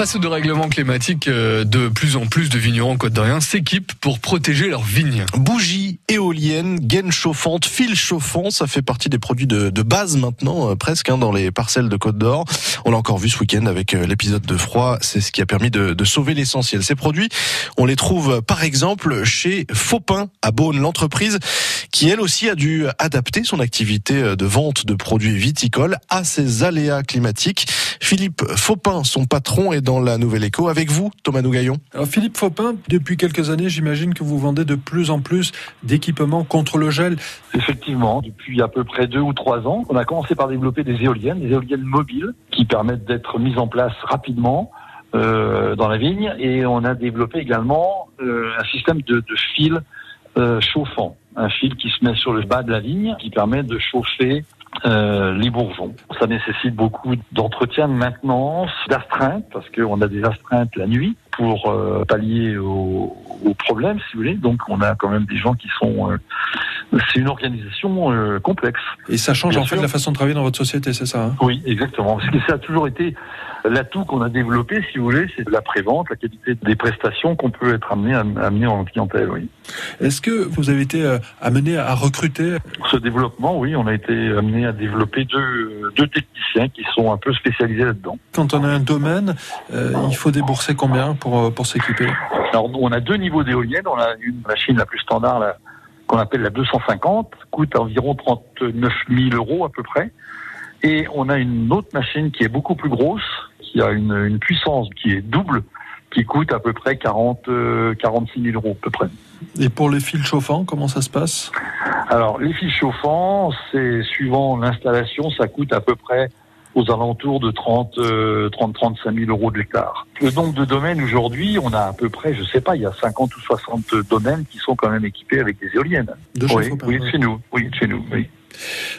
face au dérèglement climatique, euh, de plus en plus de vignerons Côte d'Orient s'équipent pour protéger leurs vignes. Bougies, éoliennes, gaines chauffantes, fils chauffants, ça fait partie des produits de, base maintenant, euh, presque, hein, dans les parcelles de Côte d'Or. On l'a encore vu ce week-end avec euh, l'épisode de froid, c'est ce qui a permis de, de sauver l'essentiel. Ces produits, on les trouve par exemple chez Faupin à Beaune, l'entreprise qui elle aussi a dû adapter son activité de vente de produits viticoles à ces aléas climatiques. Philippe Faupin, son patron, est dans la Nouvelle Écho avec vous, Thomas Nougaillon. Alors Philippe Faupin, depuis quelques années, j'imagine que vous vendez de plus en plus d'équipements contre le gel. Effectivement, depuis à peu près deux ou trois ans, on a commencé par développer des éoliennes, des éoliennes mobiles qui permettent d'être mises en place rapidement euh, dans la vigne, et on a développé également euh, un système de, de fil euh, chauffant, un fil qui se met sur le bas de la vigne, qui permet de chauffer euh, les bourgeons. Ça nécessite beaucoup d'entretien, de maintenance, d'astreinte, parce qu'on a des astreintes la nuit pour euh, pallier aux, aux, problèmes, si vous voulez. Donc on a quand même des gens qui sont... C'est une organisation euh, complexe. Et ça change Bien en fait la façon de travailler dans votre société, c'est ça hein? Oui, exactement. Parce que ça a toujours été l'atout qu'on a développé, si vous voulez, c'est la prévente, la qualité des prestations qu'on peut être amené à amener en clientèle, oui. Est-ce que vous avez été euh, amené à recruter? Pour ce développement, oui, on a été amené à développer deux, deux techniciens qui sont un peu spécialisés là-dedans. Quand on a un domaine, euh, il faut débourser combien pour, pour s'équiper? Alors, on a deux niveaux d'éoliennes. On a une machine la plus standard, la- qu'on appelle la 250, coûte environ 39 000 euros à peu près. Et on a une autre machine qui est beaucoup plus grosse, qui a une, une puissance qui est double, qui coûte à peu près 40, euh, 46 000 euros à peu près. Et pour les fils chauffants, comment ça se passe? Alors, les fils chauffants, c'est suivant l'installation, ça coûte à peu près aux alentours de 30, euh, 30, 35 000 euros de l'hectare. Le nombre de domaines aujourd'hui, on a à peu près, je sais pas, il y a 50 ou 60 domaines qui sont quand même équipés avec des éoliennes. de Oui, oui, chez nous, oui, chez nous, oui.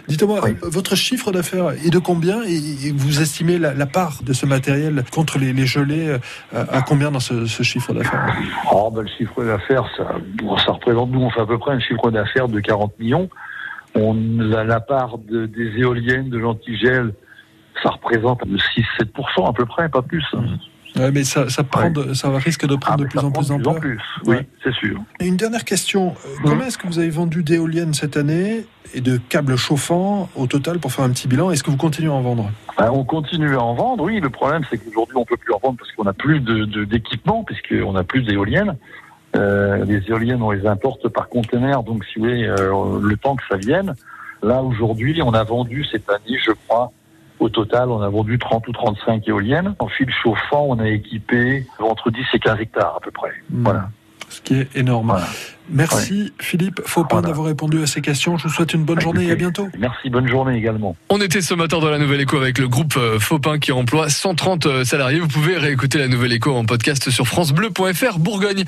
Dites-moi, Oui. euh, votre chiffre d'affaires est de combien et vous estimez la, la part de ce matériel contre les, les gelées euh, à combien dans ce, ce chiffre d'affaires? Oh, ben, le chiffre d'affaires, ça, bon, ça représente, nous, on fait à peu près un chiffre d'affaires de 40 millions. On, la, la part de- des éoliennes, de l'antigel, ça représente 6-7% à peu près, pas plus. Ouais, mais ça, ça, prend de- ça risque de prendre Ah, de plus en plus d'ampleur. plus. Oui, Ouais. c'est sûr. Et Une dernière question. Euh, Combien est-ce que vous avez vendu d'éoliennes cette année et de câbles chauffants au total pour faire un petit bilan? Est-ce que vous continuez à en vendre? Ben, on continue à en vendre. Oui, le problème, c'est qu'aujourd'hui, on peut plus en vendre parce qu'on n'a plus de, de- d'équipement, puisqu'on n'a plus d'éoliennes. Euh, les éoliennes, on les importe par conteneur, donc si vous voulez, euh, le temps que ça vienne. Là, aujourd'hui, on a vendu cette année, je crois, au total, on a vendu 30 ou 35 éoliennes. En fil chauffant, on a équipé entre 10 et 15 hectares à peu près. Voilà. Ce qui est énorme. Voilà. Merci Philippe Faupin Voilà. d'avoir répondu à ces questions. Je vous souhaite une bonne journée et à bientôt. Merci, bonne journée également. On était ce matin dans la Nouvelle Écho avec le groupe euh, Faupin qui emploie 130 salariés. Vous pouvez réécouter la Nouvelle Écho en podcast sur francebleu.fr Bourgogne.